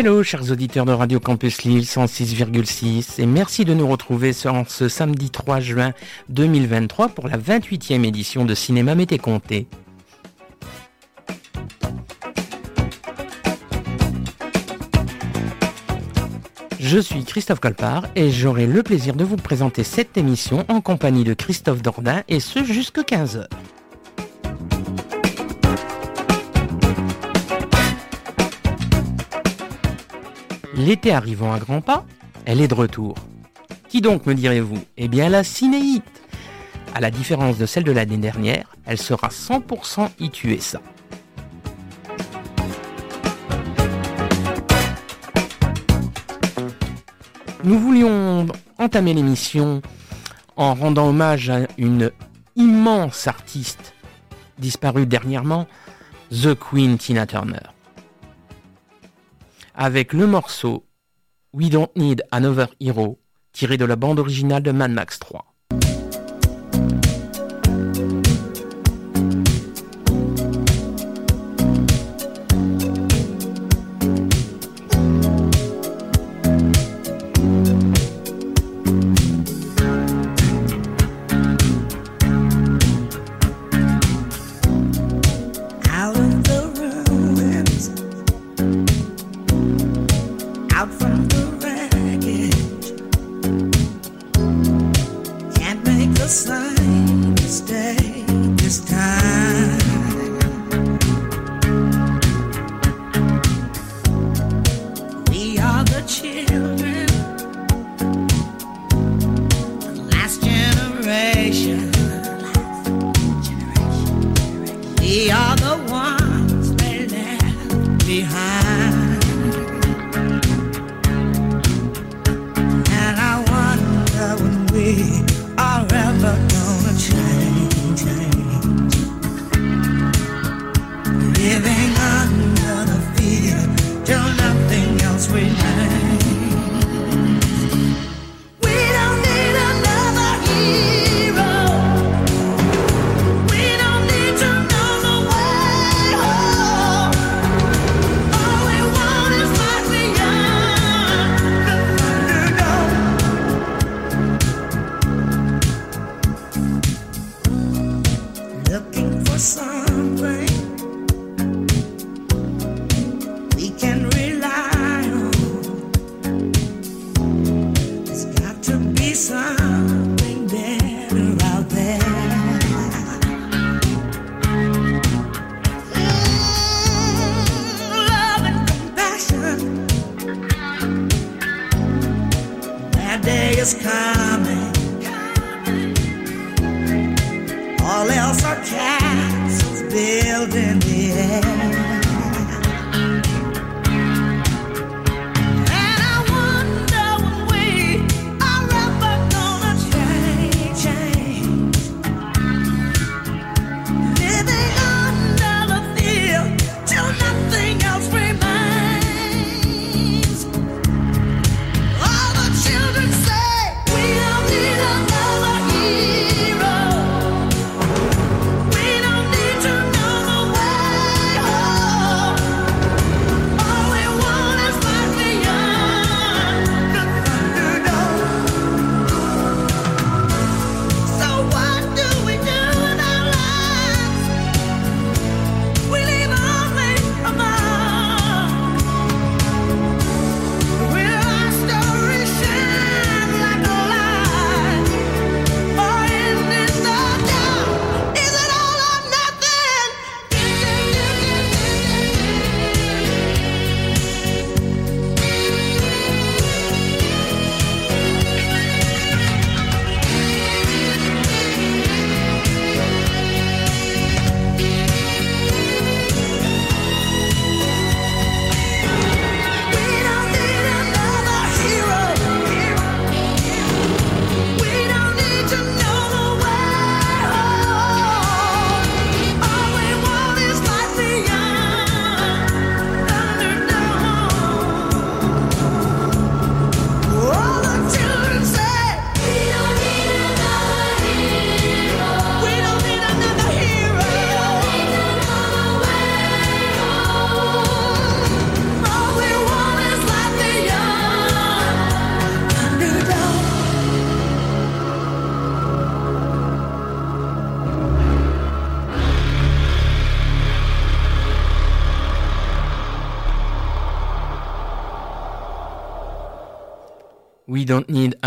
Hello chers auditeurs de Radio Campus Lille 106,6 et merci de nous retrouver ce samedi 3 juin 2023 pour la 28e édition de Cinéma Mété Comté. Je suis Christophe Colpart et j'aurai le plaisir de vous présenter cette émission en compagnie de Christophe Dordain et ce jusque 15h. L'été arrivant à grands pas, elle est de retour. Qui donc me direz-vous? Eh bien la cinéite À la différence de celle de l'année dernière, elle sera 100% ça. Nous voulions entamer l'émission en rendant hommage à une immense artiste disparue dernièrement, The Queen Tina Turner avec le morceau We Don't Need Another Hero, tiré de la bande originale de Mad Max 3.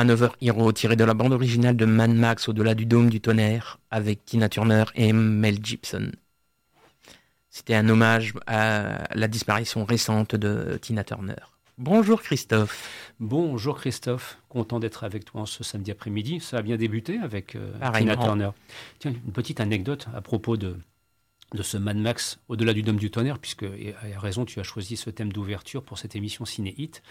Another Hero, tiré de la bande originale de Mad Max au-delà du dôme du tonnerre, avec Tina Turner et Mel Gibson. C'était un hommage à la disparition récente de Tina Turner. Bonjour Christophe. Bonjour Christophe, content d'être avec toi ce samedi après-midi. Ça a bien débuté avec euh, Tina Turner. Tiens, une petite anecdote à propos de, de ce Mad Max au-delà du Dôme du Tonnerre, puisque, et à raison, tu as choisi ce thème d'ouverture pour cette émission Ciné Hit.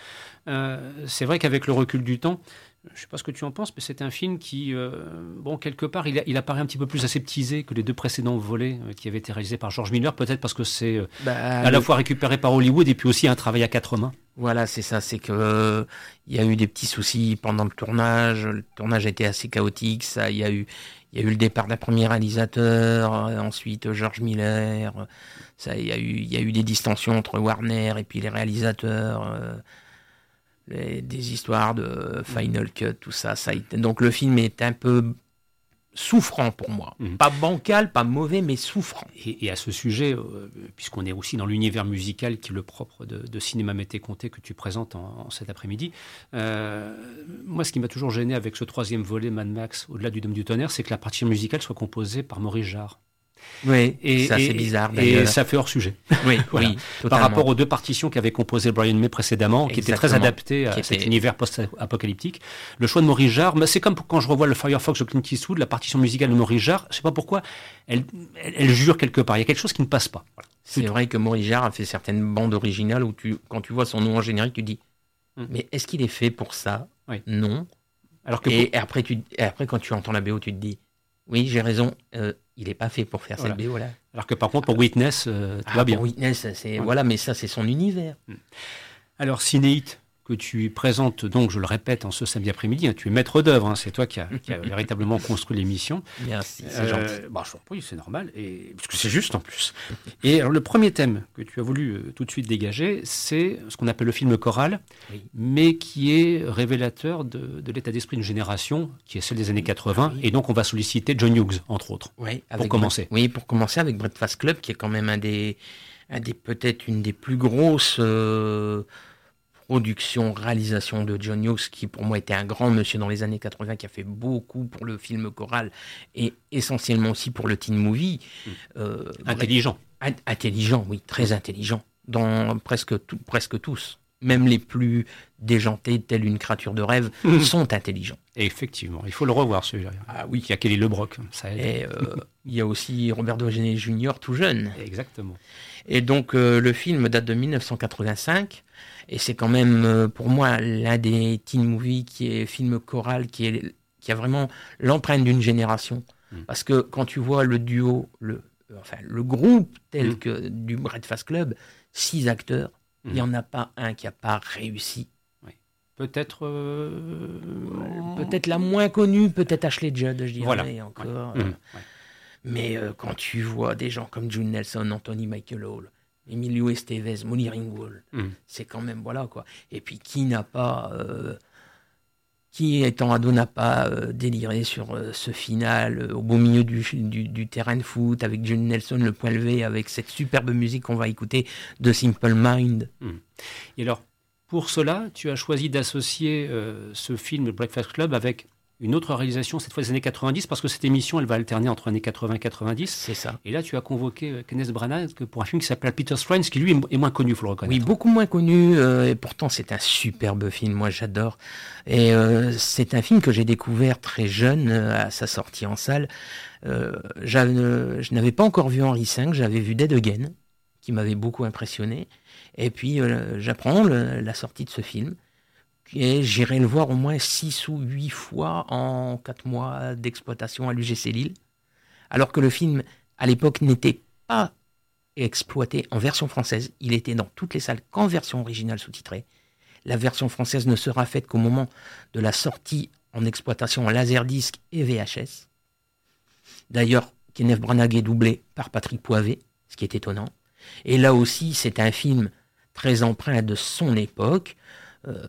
Euh, c'est vrai qu'avec le recul du temps, je ne sais pas ce que tu en penses, mais c'est un film qui, euh, bon, quelque part, il, apparaît un petit peu plus aseptisé que les deux précédents volets euh, qui avaient été réalisés par George Miller, peut-être parce que c'est bah, à la fois récupéré par Hollywood et puis aussi un travail à quatre mains. Voilà, c'est ça, c'est que il y a eu des petits soucis pendant le tournage, le tournage a été assez chaotique, ça, il y a eu, il y a eu le départ d'un premier réalisateur, euh, ensuite George Miller. Euh, ça, il y a eu, il y a eu des distensions entre Warner et puis les réalisateurs. Des histoires de Final Cut, tout ça, ça donc le film est un peu souffrant pour moi. Mhm. Pas bancal, pas mauvais, mais souffrant. Et, à ce sujet, euh, puisqu'on est aussi dans l'univers musical qui est le propre de, Cinéma Mété Comté que tu présentes en, cet après-midi, euh, moi ce qui m'a toujours gêné avec ce troisième volet Mad Max, au-delà du Dôme du Tonnerre, c'est que la partie musicale soit composée par Maurice Jarre. Oui, et, ça c'est bizarre. Et ça fait hors sujet. Oui, oui Par rapport aux deux partitions qu'avait composé Brian May précédemment, qui étaient très adaptées à cet univers post-apocalyptique. Le choix de Maurice Jarre, c'est comme quand je revois le Firefox de Clint Eastwood, la partition musicale de Maurice Jarre, je sais pas pourquoi, elle, elle, jure quelque part. Il y a quelque chose qui ne passe pas. C'est vrai que Maurice Jarre a fait certaines bandes originales où tu, quand tu vois son nom en générique, tu dis, hum. mais est-ce qu'il est fait pour ça? Non. Alors que et, après, tu, et après, quand tu entends la BO, tu te dis, oui, j'ai raison. Euh, il n'est pas fait pour faire cette BO là. Alors que par contre pour Witness, euh, tout ah, va bien. Pour Witness, c'est voilà, mais ça c'est son univers. Hmm. Alors Cinéite, que tu présentes donc, je le répète, en ce samedi après-midi. Hein, tu es maître d'œuvre, hein, c'est toi qui as véritablement construit l'émission. Merci, c'est gentil. Euh, bah, oui, c'est normal, et, parce que c'est juste en plus. Et alors, le premier thème que tu as voulu euh, tout de suite dégager, c'est ce qu'on appelle le film choral, mais qui est révélateur de, l'état d'esprit d'une génération qui est celle des années 80. Et donc, on va solliciter John Hughes, entre autres, oui, pour commencer. oui, pour commencer avec Breakfast Club, qui est quand même un des, un des peut-être une des plus grosses. Euh, production, réalisation de John Hughes, qui pour moi était un grand monsieur dans les années 80, qui a fait beaucoup pour le film choral et essentiellement aussi pour le teen movie. Hmm. Euh, intelligent. Intelligent, oui, très intelligent, dans presque, presque tous. Même les plus déjantés, tels une créature de rêve, hmm. sont intelligents. effectivement, il faut le revoir celui-là. Ah oui. Il y a Kelly LeBrock, ça Et euh, il y a aussi Robert Downey Jr. tout jeune. Exactement. Et donc euh, le film date de 1985. Et c'est quand même, euh, pour moi, l'un des teen movies qui est film choral, qui, est, qui a vraiment l'empreinte d'une génération. Mm. Parce que quand tu vois le duo, le, enfin, le groupe tel mm. que du Breakfast Club, six acteurs, il n'y mm. en a pas un qui n'a pas réussi. Peut-être. Euh, peut-être la moins connue, peut-être Ashley Judd, je dirais voilà. encore. Mais euh, quand tu vois des gens comme June Nelson, Anthony Michael Hall, Emilio Estevez, Molly Ringwald, hmm. c'est quand même, voilà quoi. Et puis qui n'a pas, euh, qui étant ado n'a pas euh, déliré sur euh, ce final au beau milieu du, du, terrain de foot avec John Nelson le point levé, avec cette superbe musique qu'on va écouter de Simple Mind. Hmm. Et alors, pour cela, tu as choisi d'associer ce film Breakfast Club avec une autre réalisation, cette fois des années 90, parce que cette émission, elle va alterner entre années 80 et 90. C'est ça. Et là, tu as convoqué euh, Kenneth Branagh pour un film qui s'appelle Peter's Friends, qui lui est moins connu, il faut le reconnaître. Oui, beaucoup moins connu, euh, et pourtant c'est un superbe film, moi j'adore. Et euh, c'est un film que j'ai découvert très jeune, à sa sortie en salle. je n'avais pas encore vu Henri V, j'avais vu Dead Again, qui m'avait beaucoup impressionné. Et puis j'apprends la sortie de ce film et j'irai le voir au moins 6 ou 8 fois en 4 mois d'exploitation à l'UGC Lille. Alors que le film, à l'époque, n'était pas exploité en version française. Il était dans toutes les salles qu'en version originale sous-titrée. La version française ne sera faite qu'au moment de la sortie en exploitation en laserdisc et VHS. D'ailleurs, Kenneth Branagh est doublé par Patrick Poivet, ce qui est étonnant. Et là aussi, c'est un film très empreint de son époque,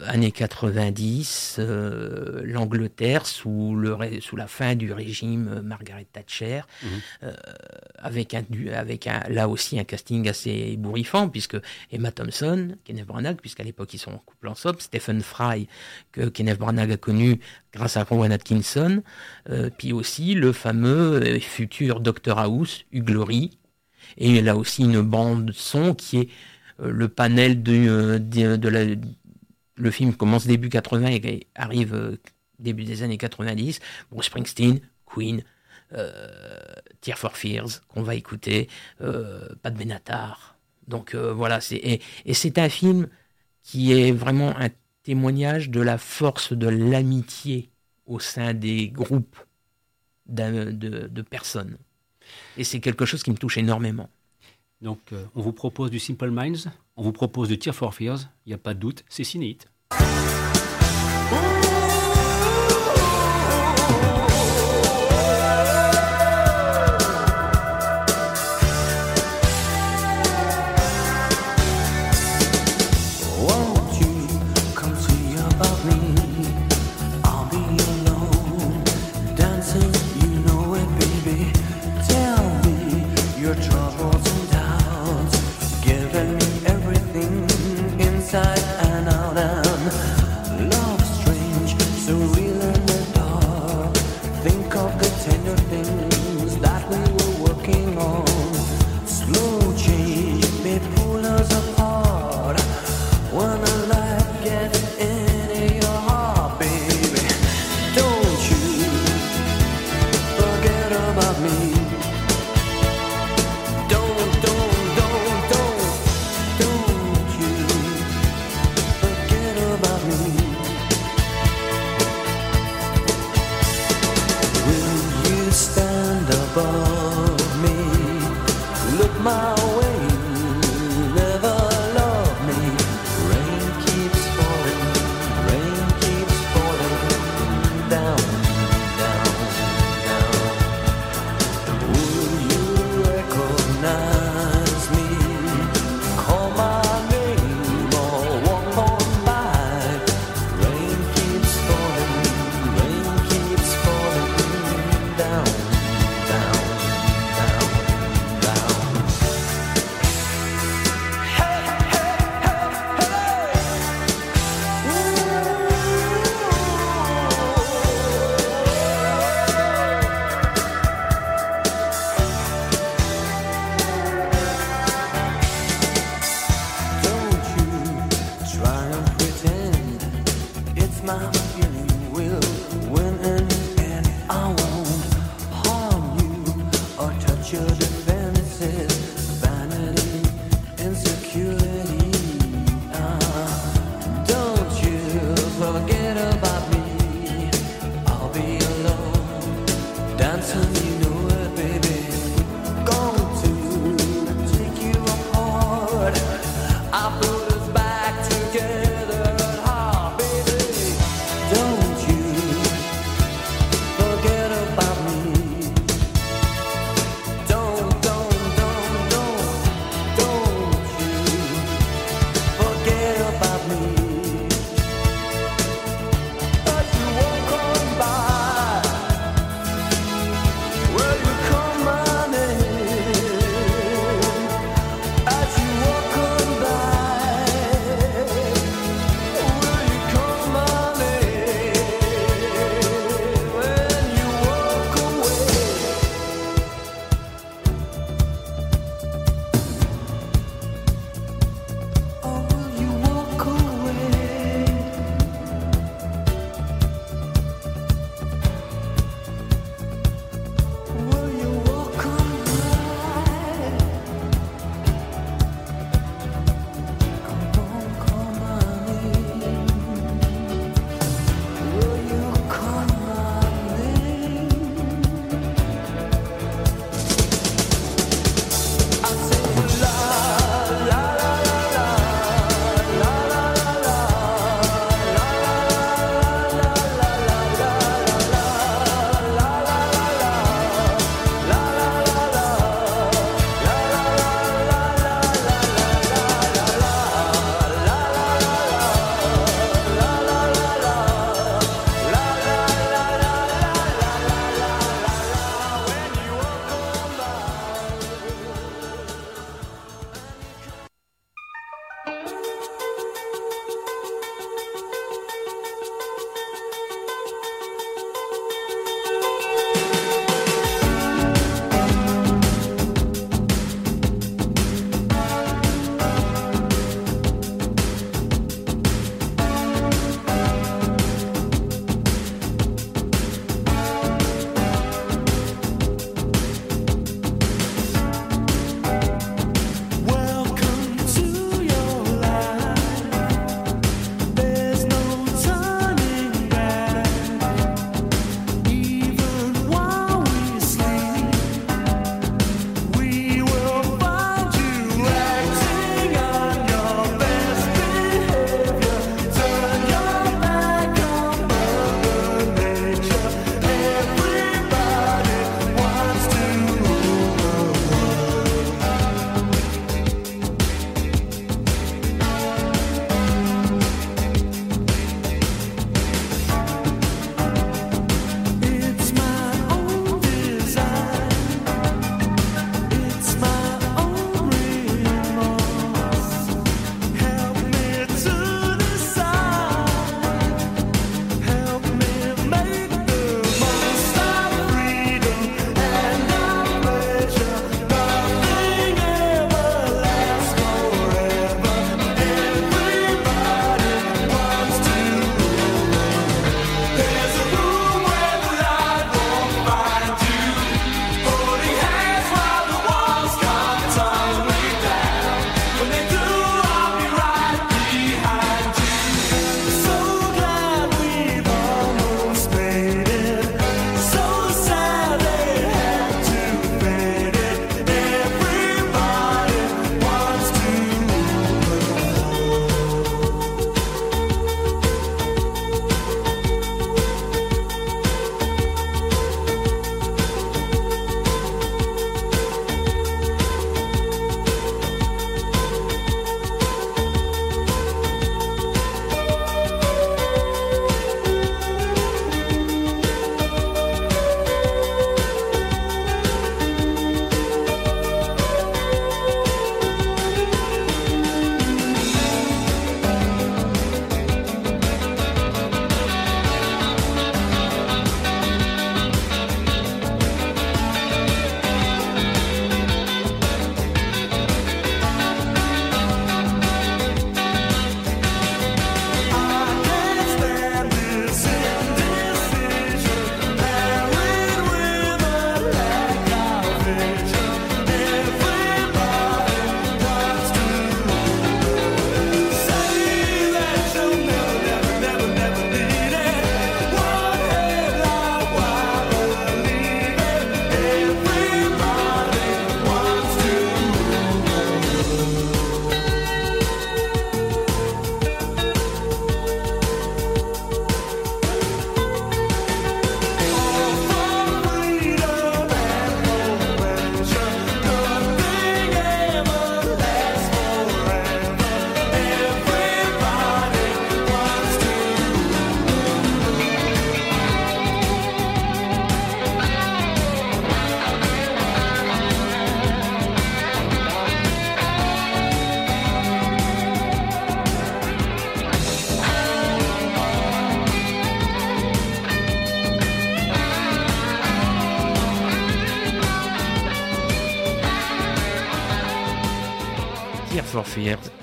années 90, euh, l'Angleterre sous, le, sous la fin du régime Margaret Thatcher, euh, avec, un, avec un, là aussi un casting assez ébouriffant, puisque Emma Thompson, Kenneth Branagh, puisqu'à l'époque ils sont en couple ensemble, Stephen Fry, que Kenneth Branagh a connu grâce à Rowan Atkinson, puis aussi le fameux futur Dr House, Hugh Glory, et là aussi une bande son qui est le panel de, de la le film commence début 80 et arrive euh, début des années 90. Bruce Springsteen, Queen, euh, Tear for Fears, qu'on va écouter, euh, Pat Benatar. Donc euh, voilà, c'est, et, c'est un film qui est vraiment un témoignage de la force de l'amitié au sein des groupes de, de, personnes. Et c'est quelque chose qui me touche énormément. Donc, on vous propose du Simple Minds, on vous propose du Tear for Fears, il n'y a pas de doute, c'est cinéite.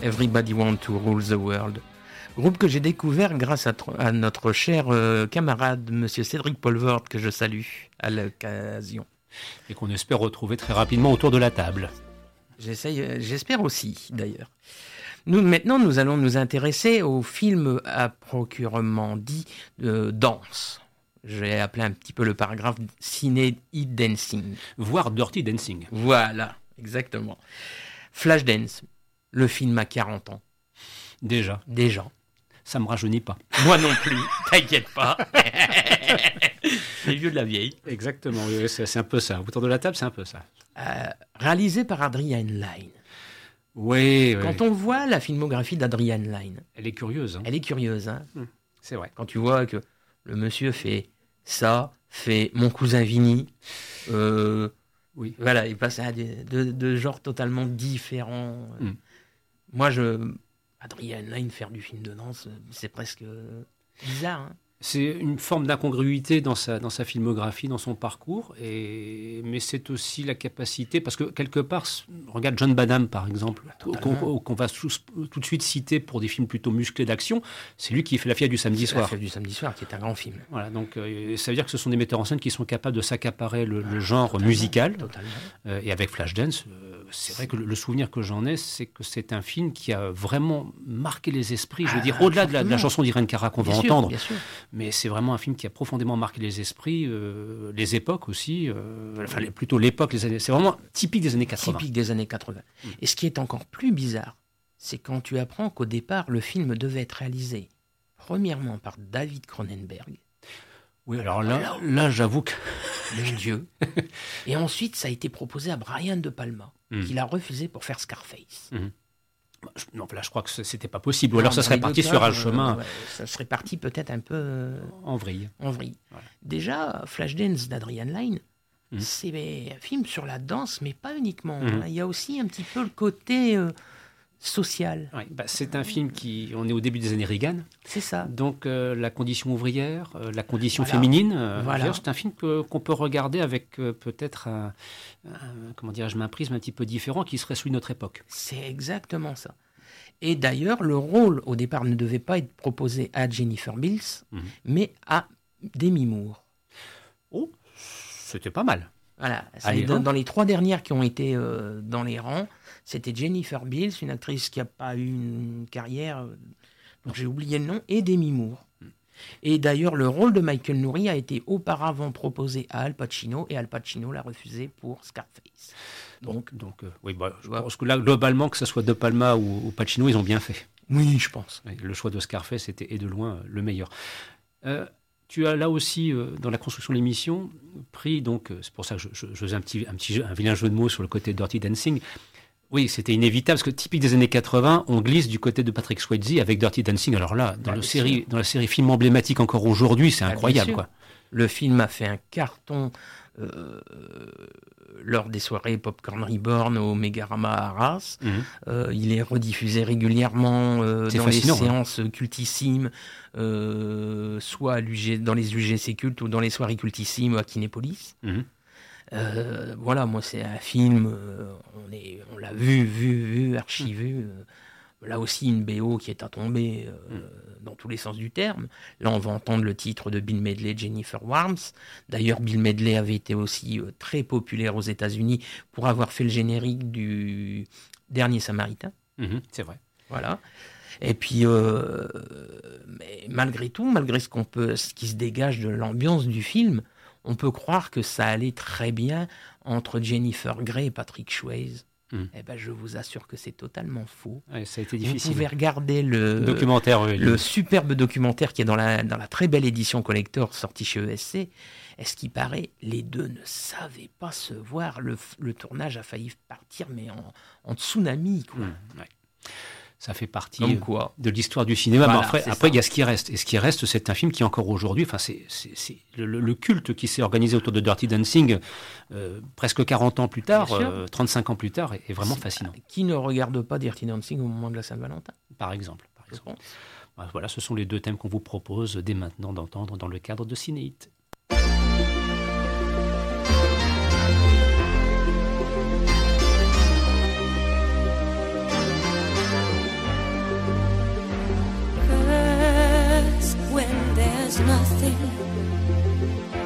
Everybody Want to Rule the World. Groupe que j'ai découvert grâce à, notre cher euh, camarade, monsieur Cédric Polvord, que je salue à l'occasion. Et qu'on espère retrouver très rapidement autour de la table. Euh, j'espère aussi, d'ailleurs. Nous, maintenant, nous allons nous intéresser au film à procurement dit de danse. J'ai appelé un petit peu le paragraphe ciné dancing. Voire dirty dancing. Voilà, exactement. Flashdance, le film à 40 ans. Déjà. Déjà. Ça me rajeunit pas. Moi non plus, t'inquiète pas. c'est vieux de la vieille. Exactement, c'est un peu ça. Autour de la table, c'est un peu ça. Euh, réalisé par Adrian Lyne. Oui, Quand on voit la filmographie d'Adrian Lyne. Elle est curieuse. Hein. Elle est curieuse. Hein. Hum, c'est vrai. Quand tu vois que le monsieur fait ça, fait Mon cousin Vinny. Euh, oui. Voilà, il passe à de, genres totalement différents. Hum. Moi, je. Adrian Lyne faire du film de danse, c'est presque bizarre. Hein c'est une forme d'incongruité dans sa, dans sa filmographie, dans son parcours, et, mais c'est aussi la capacité, parce que quelque part, regarde John Badham par exemple, qu'on va tout de suite citer pour des films plutôt musclés d'action, c'est lui qui fait La Fièvre du samedi soir. La Fièvre du samedi soir, qui est un grand film. Voilà, donc euh, ça veut dire que ce sont des metteurs en scène qui sont capables de s'accaparer le, ah, genre musical, euh, et avec Flashdance, euh, c'est vrai que le, souvenir que j'en ai, c'est que c'est un film qui a vraiment marqué les esprits, je veux ah, dire, au-delà de, la chanson d'Irène Cara qu'on va entendre. Bien sûr mais c'est vraiment un film qui a profondément marqué les esprits, euh, les époques aussi, euh, enfin plutôt l'époque, les années. C'est vraiment typique des années 80. Typique des années 80. Mm. Et ce qui est encore plus bizarre, c'est quand tu apprends qu'au départ, le film devait être réalisé premièrement par David Cronenberg. Oui, alors là, là, j'avoue que. Mon Dieu. Et ensuite, ça a été proposé à Brian De Palma, mm. qu'il a refusé pour faire Scarface. Mm. Non, là, je crois que c'était pas possible. Ou alors, ça serait parti sur un chemin. ça serait parti peut-être un peu. Euh, en vrille. En vrille. Déjà, Flashdance d'Adrian Lyne, mmh. c'est un film sur la danse, mais pas uniquement. Mmh. Il y a aussi un petit peu le côté euh, social. bah, c'est un film qui. On est au début des années Reagan. C'est ça. Donc, euh, la condition ouvrière, la condition féminine. voilà. C'est un film qu'on peut regarder avec peut-être un comment dirais-je, un prisme un petit peu différent qui serait celui de notre époque. C'est exactement ça. Et d'ailleurs, le rôle au départ ne devait pas être proposé à Jennifer Bills, mhm. mais à Demi Moore. Oh, c'était pas mal. Voilà, dans, les trois dernières qui ont été euh, dans les rangs, c'était Jennifer Bills, une actrice qui n'a pas eu une carrière, euh, donc j'ai oublié le nom, et Demi Moore. Et d'ailleurs, le rôle de Michael Nouri a été auparavant proposé à Al Pacino et Al Pacino l'a refusé pour Scarface. Donc, donc euh, oui, bah, je pense que là, globalement, que ce soit De Palma ou, Pacino, ils ont bien fait. Oui, je pense. Le choix de Scarface était, et de loin, euh, le meilleur. Euh, tu as là aussi, dans la construction de l'émission, pris, donc, c'est pour ça que je, je, faisais un petit, un petit un vilain jeu de mots sur le côté Dirty Dancing, oui, c'était inévitable parce que typique des années 80, on glisse du côté de Patrick Swayze avec Dirty Dancing. Alors là, dans, le série, dans la série film emblématique encore aujourd'hui, c'est incroyable. Quoi. Le film a fait un carton euh, lors des soirées Popcorn Reborn au Megarama Arras. Mhm. Euh, il est rediffusé régulièrement euh, dans les hein. séances cultissimes, soit dans les UGC cultes ou dans les soirées cultissimes à Kinépolis. Mhm. Euh, voilà, moi c'est un film, euh, on, est, on l'a vu, vu, vu, archivé. Mm. Euh, là aussi une BO qui est à tomber mm. dans tous les sens du terme. Là on va entendre le titre de Bill Medley, Jennifer Warms. D'ailleurs Bill Medley avait été aussi très populaire aux États-Unis pour avoir fait le générique du Dernier Samaritain. Mm-hmm, c'est vrai. Voilà. Et puis, mais malgré tout, malgré ce qu'on peut, ce qui se dégage de l'ambiance du film, on peut croire que ça allait très bien entre Jennifer Grey et Patrick Swayze. Hmm. Eh ben, je vous assure que c'est totalement faux. ça a été difficile. Vous pouvez regarder le documentaire, le superbe documentaire qui est dans la, dans la très belle édition collector sortie chez ESC. Est-ce qu'il paraît, les deux ne savaient pas se voir. Le, tournage a failli partir, mais en, tsunami. Quoi. Hmm, ça fait partie de l'histoire du cinéma. mais après, après il y a ce qui reste. Et ce qui reste, c'est un film qui encore aujourd'hui, enfin, c'est le, culte qui s'est organisé autour de Dirty Dancing euh, presque 40 ans plus tard, 35 euh, ans plus tard, est, vraiment fascinant. Qui ne regarde pas Dirty Dancing au moment de la Saint-Valentin? Par exemple. Par exemple. Voilà, ce sont les deux thèmes qu'on vous propose dès maintenant d'entendre dans le cadre de Cinéite.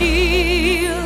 steal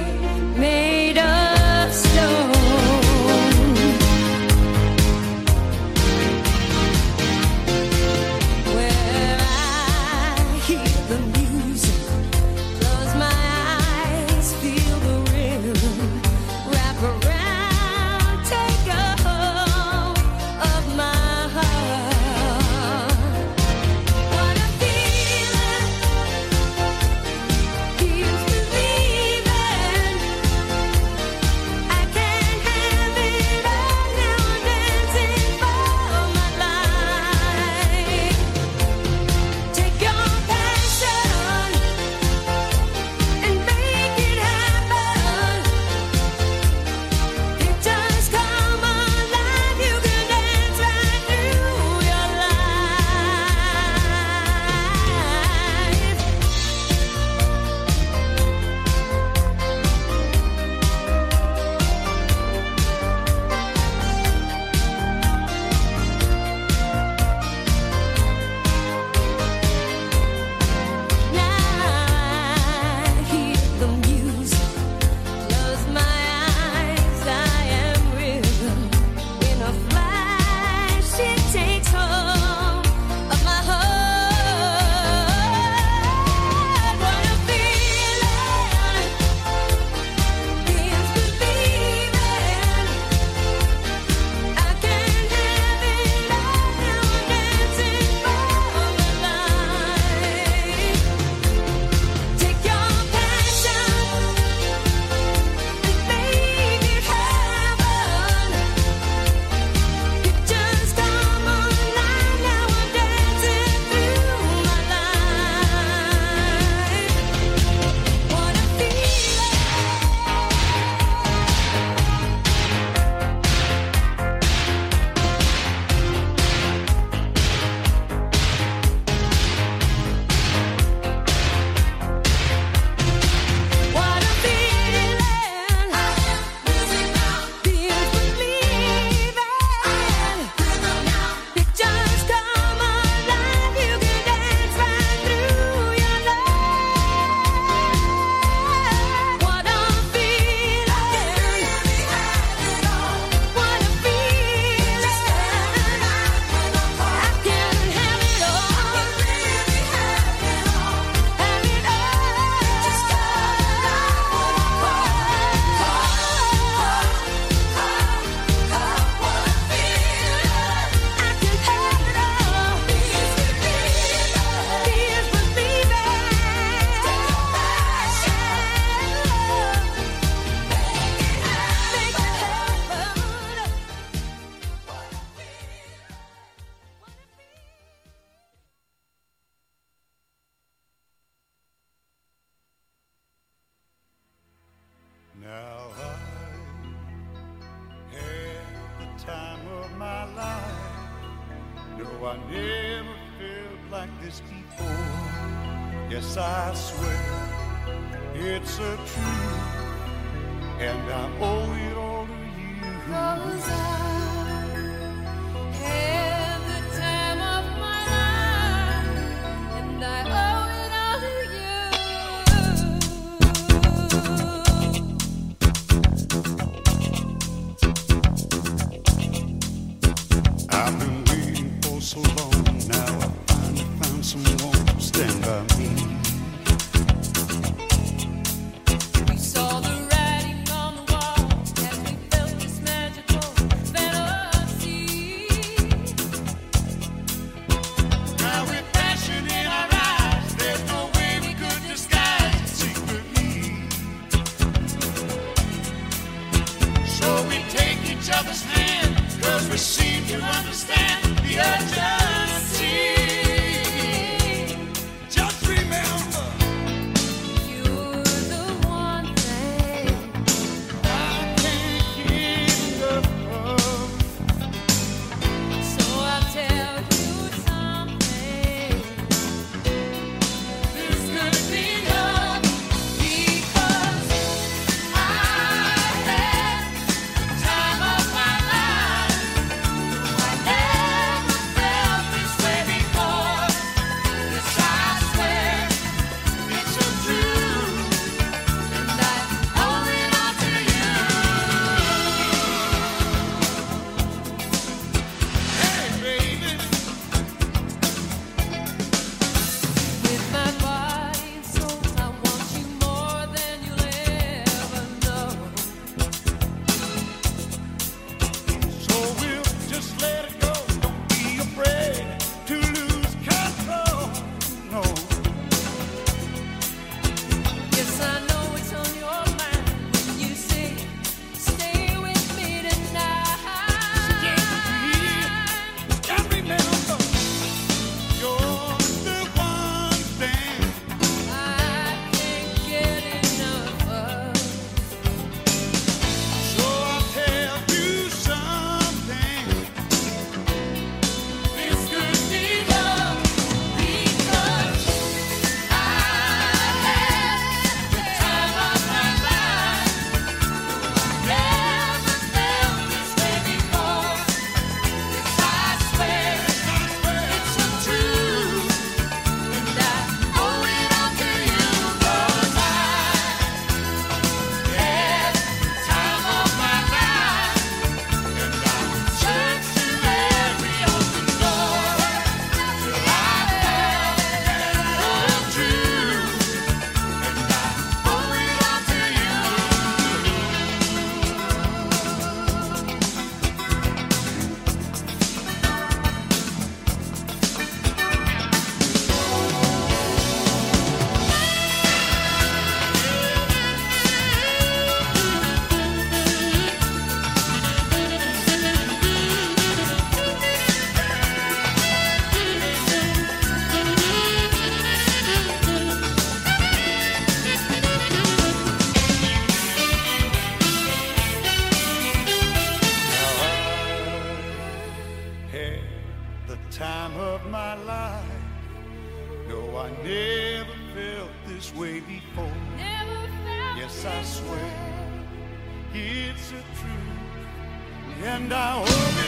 and I hope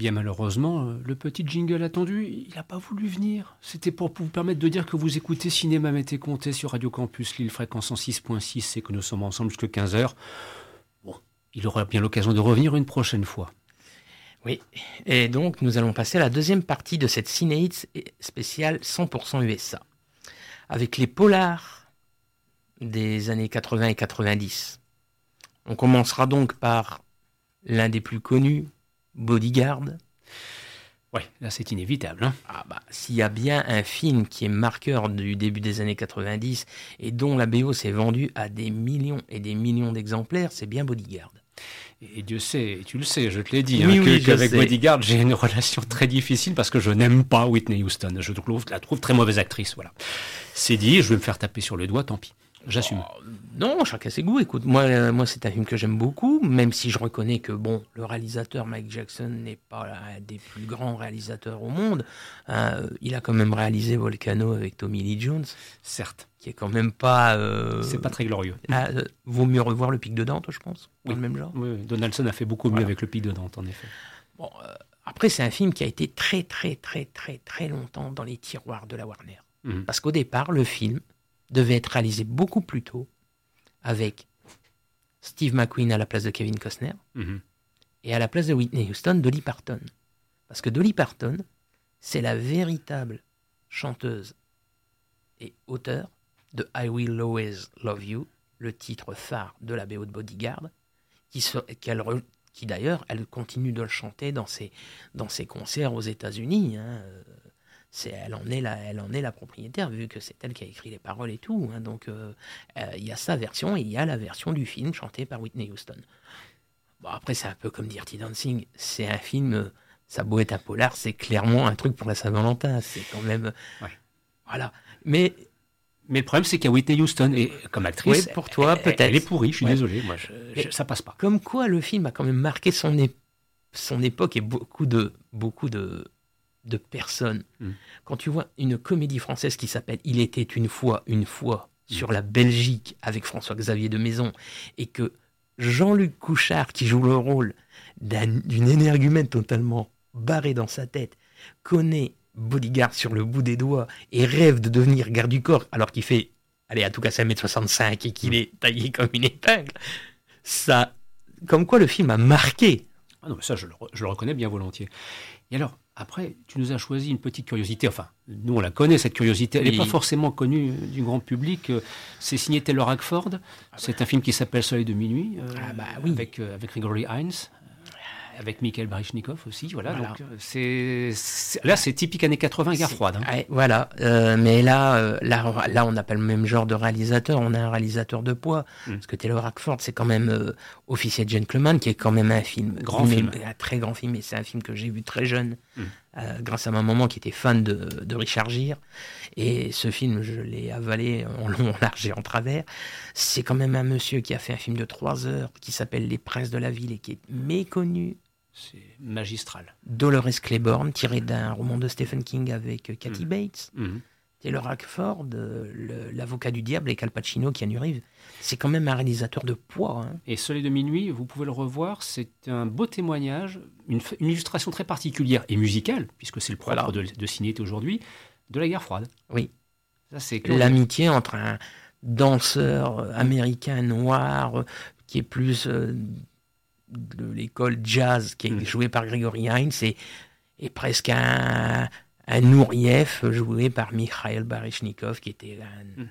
bien malheureusement, euh, le petit jingle attendu, il n'a pas voulu venir. C'était pour vous permettre de dire que vous écoutez Cinéma Mété Comté sur Radio Campus Lille, fréquence 106.6 et que nous sommes ensemble jusqu'à 15h. Bon, il aura bien l'occasion de revenir une prochaine fois. Oui, et donc nous allons passer à la deuxième partie de cette Cinéhits spéciale 100% USA. Avec les polars des années 80 et 90. On commencera donc par l'un des plus connus, Bodyguard. Ouais, là c'est inévitable. Hein. ah bah, s'il y a bien un film qui est marqueur du début des années 90 et dont la BO s'est vendue à des millions et des millions d'exemplaires, c'est bien Bodyguard. Et Dieu sait, tu le sais, je te l'ai dit, hein, qu'avec Bodyguard, j'ai une relation très difficile parce que je n'aime pas Whitney Houston. Je trouve, la trouve très mauvaise actrice. Voilà. C'est dit, je vais me faire taper sur le doigt, tant pis. J'assume. Oh, non, chacun ses goûts. Écoute, moi, euh, moi c'est un film que j'aime beaucoup, même si je reconnais que bon, le réalisateur Mike Jackson n'est pas un des plus grands réalisateurs au monde. Euh, il a quand même réalisé Volcano avec Tommy Lee Jones. Certes. Qui est quand même pas. Euh, c'est pas très glorieux. Ah, vaut mieux revoir Le Pic de Dante, je pense. Dans le même genre. Oui, Donaldson a fait beaucoup mieux avec Le Pic de Dante, en effet. Bon, après, c'est un film qui a été très, très, très, très, très longtemps dans les tiroirs de la Warner. Mhm. Parce qu'au départ, le film devait être réalisé beaucoup plus tôt avec Steve McQueen à la place de Kevin Costner mhm. et à la place de Whitney Houston, Dolly Parton. Parce que Dolly Parton, c'est la véritable chanteuse et auteur de I Will Always Love You, le titre phare de la BO de Bodyguard, qui, qui d'ailleurs, elle continue de le chanter dans ses, dans ses concerts aux États-Unis. Hein c'est elle en est la elle en est la propriétaire vu que c'est elle qui a écrit les paroles et tout hein. donc euh, euh, il y a sa version et il y a la version du film chantée par Whitney Houston. Bon après c'est un peu comme Dirty Dancing. C'est un film euh, ça beau être un polar c'est clairement un truc pour la Saint-Valentin. C'est quand même voilà. Mais mais le problème, c'est qu'il y a Whitney Houston. Et comme actrice, pour toi, peut-être. Elle est pourrie, je suis désolé, moi, ça passe pas. Comme quoi, le film a quand même marqué son, son époque et beaucoup de, beaucoup de, de personnes. Mm. Quand tu vois une comédie française qui s'appelle Il était une fois, une fois mm. sur la Belgique avec François-Xavier de Maison et que Jean-Luc Couchard, qui joue le rôle d'une énergumène totalement barrée dans sa tête, connaît Bodyguard sur le bout des doigts et rêve de devenir garde du corps alors qu'il fait, allez, à tout cas 1m65 et qu'il mm. est taillé comme une épingle, ça, comme quoi le film a marqué. Ah non, mais ça, je le reconnais bien volontiers. Et alors, après, tu nous as choisi une petite curiosité. Enfin, nous, on la connaît, cette curiosité. Elle n'est pas forcément connue du grand public. C'est signé Taylor Hackford. C'est un film qui s'appelle Soleil de minuit, euh, ah bah oui. avec, euh, avec Gregory Hines avec Mikhail Baryshnikov aussi, voilà. Donc euh, c'est là c'est typique années 80 guerre froide. Hein. voilà, euh, mais là, euh, là là on n'a pas le même genre de réalisateur, on a un réalisateur de poids mm. parce que Taylor Hackford c'est quand même Officier Gentleman qui est quand même un film grand film, un très grand film et c'est un film que j'ai vu très jeune. Mm. grâce à ma maman qui était fan de, de Richard Gere. Et ce film, je l'ai avalé en long, en large et en travers. C'est quand même un monsieur qui a fait un film de trois heures qui s'appelle Les Princes de la Ville et qui est méconnu c'est magistral. Dolores Claiborne, tiré d'un roman de Stephen King avec Kathy mm. Bates. Mm. Taylor Hackford, l'avocat du diable, et Cal Pacino, qui Reeves. C'est quand même un réalisateur de poids. Hein. Et Soleil de minuit, vous pouvez le revoir, c'est un beau témoignage, une, illustration très particulière et musicale, puisque c'est le propre de, de aujourd'hui, de la guerre froide. Oui. L'amitié entre un danseur américain noir qui est plus euh, de l'école jazz qui est mm. jouée par Gregory Hines et, et presque un, un Nourieff joué par Mikhail Baryshnikov qui était un,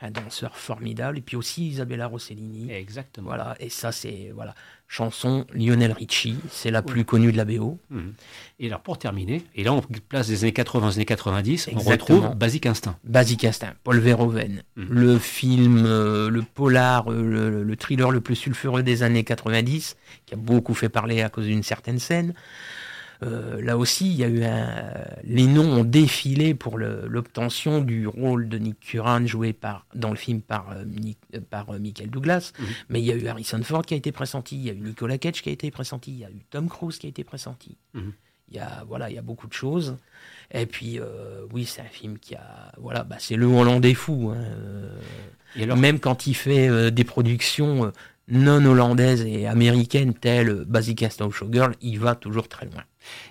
un danseur formidable. Et puis aussi Isabella Rossellini. Exactement. Voilà, et ça, c'est voilà, chanson Lionel Richie, c'est la plus connue de la BO. Mhm. Et alors pour terminer, et là on place des années 80 aux années 90, on retrouve Basic Instinct. Basic Instinct, Paul Verhoeven, mhm. le film, euh, le polar, euh, le, thriller le plus sulfureux des années 90, qui a beaucoup fait parler à cause d'une certaine scène. Euh, là aussi, il y a eu un... les noms ont défilé pour l'obtention du rôle de Nick Curran joué par, dans le film par, euh, euh, par Michael Douglas. Mhm. Mais il y a eu Harrison Ford qui a été pressenti, il y a eu Nicolas Cage qui a été pressenti, il y a eu Tom Cruise qui a été pressenti. Mhm. Il y a voilà, il y a beaucoup de choses. Et puis oui, c'est un film qui a voilà, bah, c'est le Hollandais fou. Hein, et alors, même quand il fait des productions non hollandaises et américaines telles Basic Instinct Showgirl, il va toujours très loin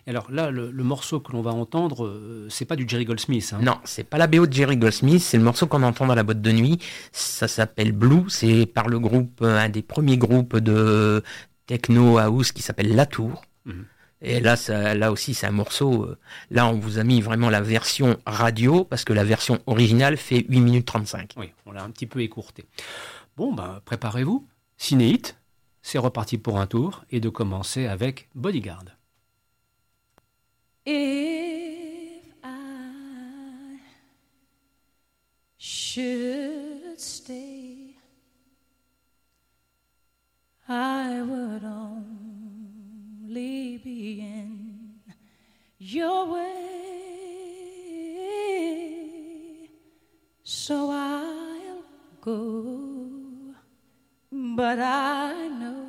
alors là, le, morceau que l'on va entendre, euh, c'est pas du Jerry Goldsmith. Hein. Non, c'est pas la BO de Jerry Goldsmith, c'est le morceau qu'on entend dans la boîte de nuit. Ça s'appelle Blue, c'est par le groupe, euh, un des premiers groupes de techno house qui s'appelle La Tour. Mhm. Et là, ça, là aussi, c'est un morceau. Euh, là, on vous a mis vraiment la version radio parce que la version originale fait 8 minutes 35. Oui, on l'a un petit peu écourté. Bon, ben, préparez-vous. Cinéite, c'est reparti pour un tour et de commencer avec Bodyguard. If I should stay, I would only be in your way. So I'll go, but I know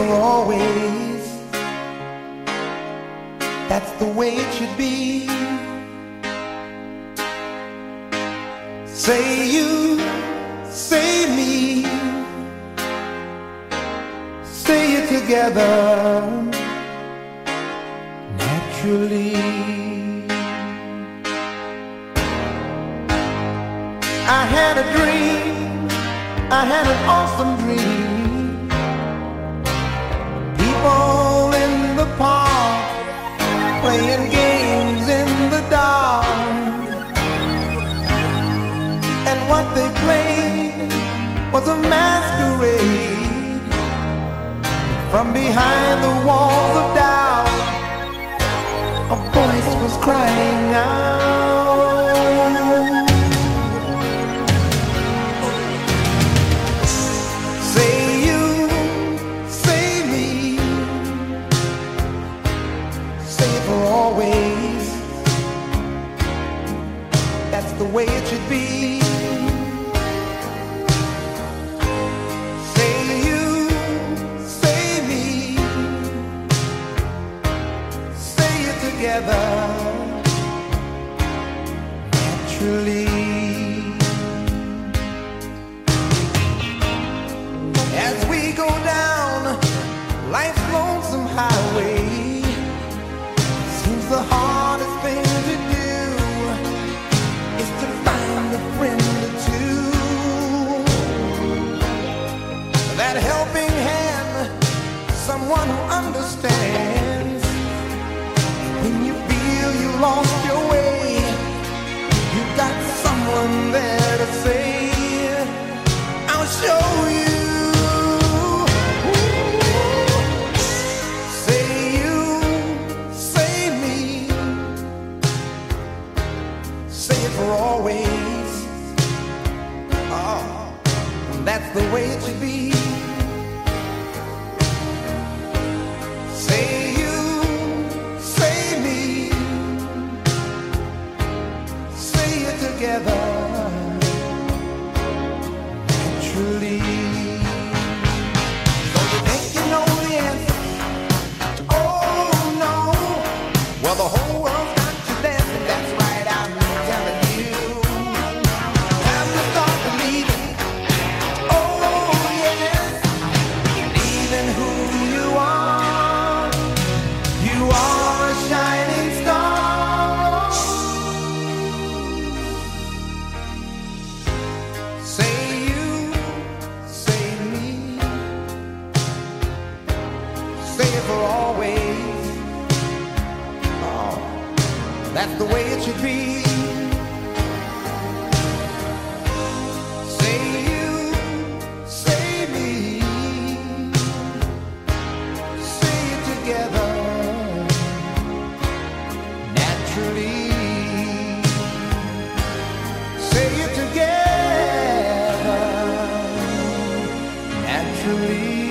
for always. That's the way it should be. Say you, say me, say it together naturally. I had a dream, I had an awesome behind the walls of doubt. A voice was crying. to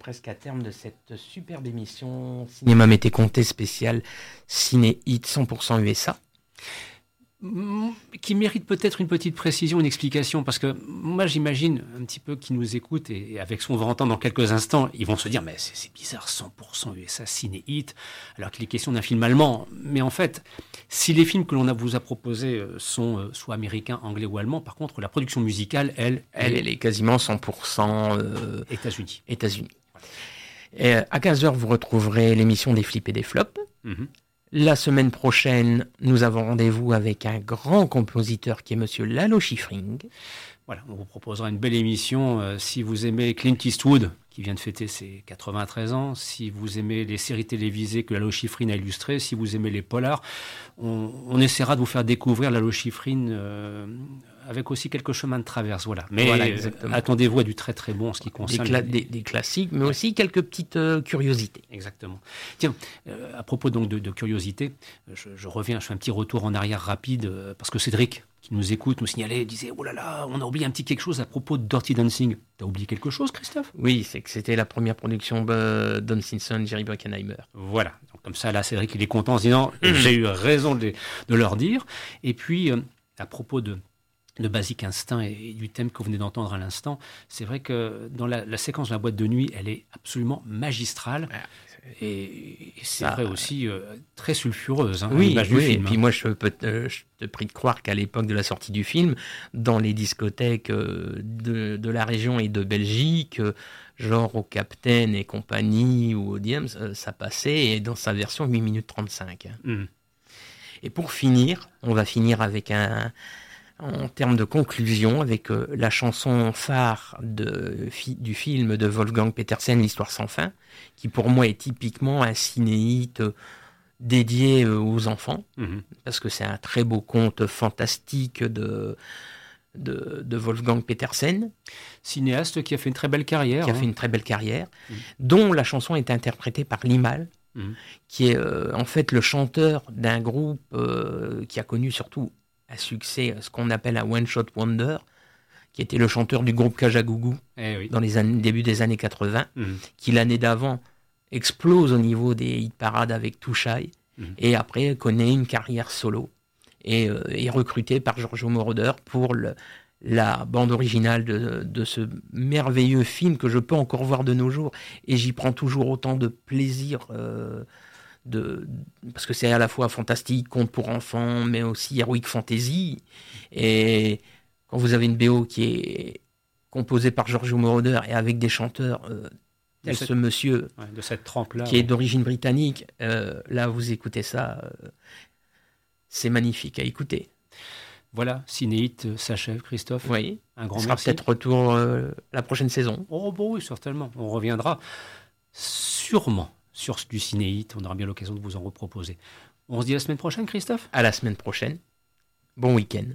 presque à terme de cette superbe émission Cinéma Mété Comté spécial Ciné Hit 100% USA qui mérite peut-être une petite précision, une explication, parce que moi j'imagine un petit peu qui nous écoute et, avec ce qu'on va entendre dans quelques instants, ils vont se dire mais c'est bizarre, 100% USA ciné hit, alors qu'il est question d'un film allemand. Mais en fait, si les films que l'on vous a proposés euh, sont euh, soit américains, anglais ou allemands, par contre la production musicale, elle, elle, elle est quasiment 100% euh, États-Unis. États-Unis. À 15h, vous retrouverez l'émission des flips et des flops. Mhm. La semaine prochaine, nous avons rendez-vous avec un grand compositeur qui est Monsieur Lalo Schifring. Voilà, on vous proposera une belle émission. Euh, si vous aimez Clint Eastwood, qui vient de fêter ses 93 ans, si vous aimez les séries télévisées que Lalo Schifrin a illustrées, si vous aimez les polars, on, essaiera de vous faire découvrir Lalo Schifrin euh, avec aussi quelques chemins de traverse. Voilà. Mais euh, attendez-vous à du très très bon en ce qui concerne. Des, classiques, mais aussi quelques petites euh, curiosités. Exactement. Tiens, euh, à propos donc de, de curiosité, je, reviens, je fais un petit retour en arrière rapide, parce que Cédric, qui nous écoute, nous signalait, disait Oh là là, on a oublié un petit quelque chose à propos de Dirty Dancing. T'as oublié quelque chose, Christophe? Oui, c'est que c'était la première production de Don Simpson, Jerry Bruckheimer. Voilà. Donc, comme ça, là, Cédric, il est content en se disant J'ai eu raison de, de, leur dire. Et puis, à propos de de Basic Instinct et, du thème que vous venez d'entendre à l'instant, c'est vrai que dans la, séquence de la boîte de nuit, elle est absolument magistrale. Et, c'est vrai aussi euh, très sulfureuse. Hein, oui, oui et puis hein. moi, je, peux te, je te prie de croire qu'à l'époque de la sortie du film, dans les discothèques euh, de, la région et de Belgique, euh, genre au Captain et compagnie ou au Diems, ça passait et dans sa version 8 minutes 35. Mmh. Et pour finir, on va finir avec un, en termes de conclusion avec euh, la chanson phare de, du film de Wolfgang Petersen, L'Histoire sans fin, qui pour moi est typiquement un cinéite euh, dédié euh, aux enfants, mhm. parce que c'est un très beau conte fantastique de, de, Wolfgang Petersen. Cinéaste qui a fait une très belle carrière. Qui a fait hein. une très belle carrière, mhm. dont la chanson est interprétée par Limal, mhm. qui est en fait le chanteur d'un groupe qui a connu surtout à succès, ce qu'on appelle un One Shot Wonder, qui était le chanteur du groupe Kajagougou eh dans les années, début des années 80, mhm. qui l'année d'avant explose au niveau des hit parades avec Touchai, mhm. et après connaît une carrière solo, et euh, est recruté par Giorgio Moroder pour le, la bande originale de, ce merveilleux film que je peux encore voir de nos jours, et j'y prends toujours autant de plaisir. Euh, de, parce que c'est à la fois fantastique, conte pour enfants, mais aussi heroic fantasy. Et quand vous avez une BO qui est composée par Giorgio Moroder et avec des chanteurs euh, tels ce monsieur de cette trempe -là, qui est d'origine britannique, euh, là vous écoutez ça, euh, c'est magnifique à écouter. Voilà, Cinéite s'achève, Christophe. Oui, un grand sera peut-être retour la prochaine saison. Oh bon, oui, certainement. On reviendra sûrement sur du cinéite. On aura bien l'occasion de vous en reproposer. On se dit la semaine prochaine, Christophe? À la semaine prochaine. Bon week-end.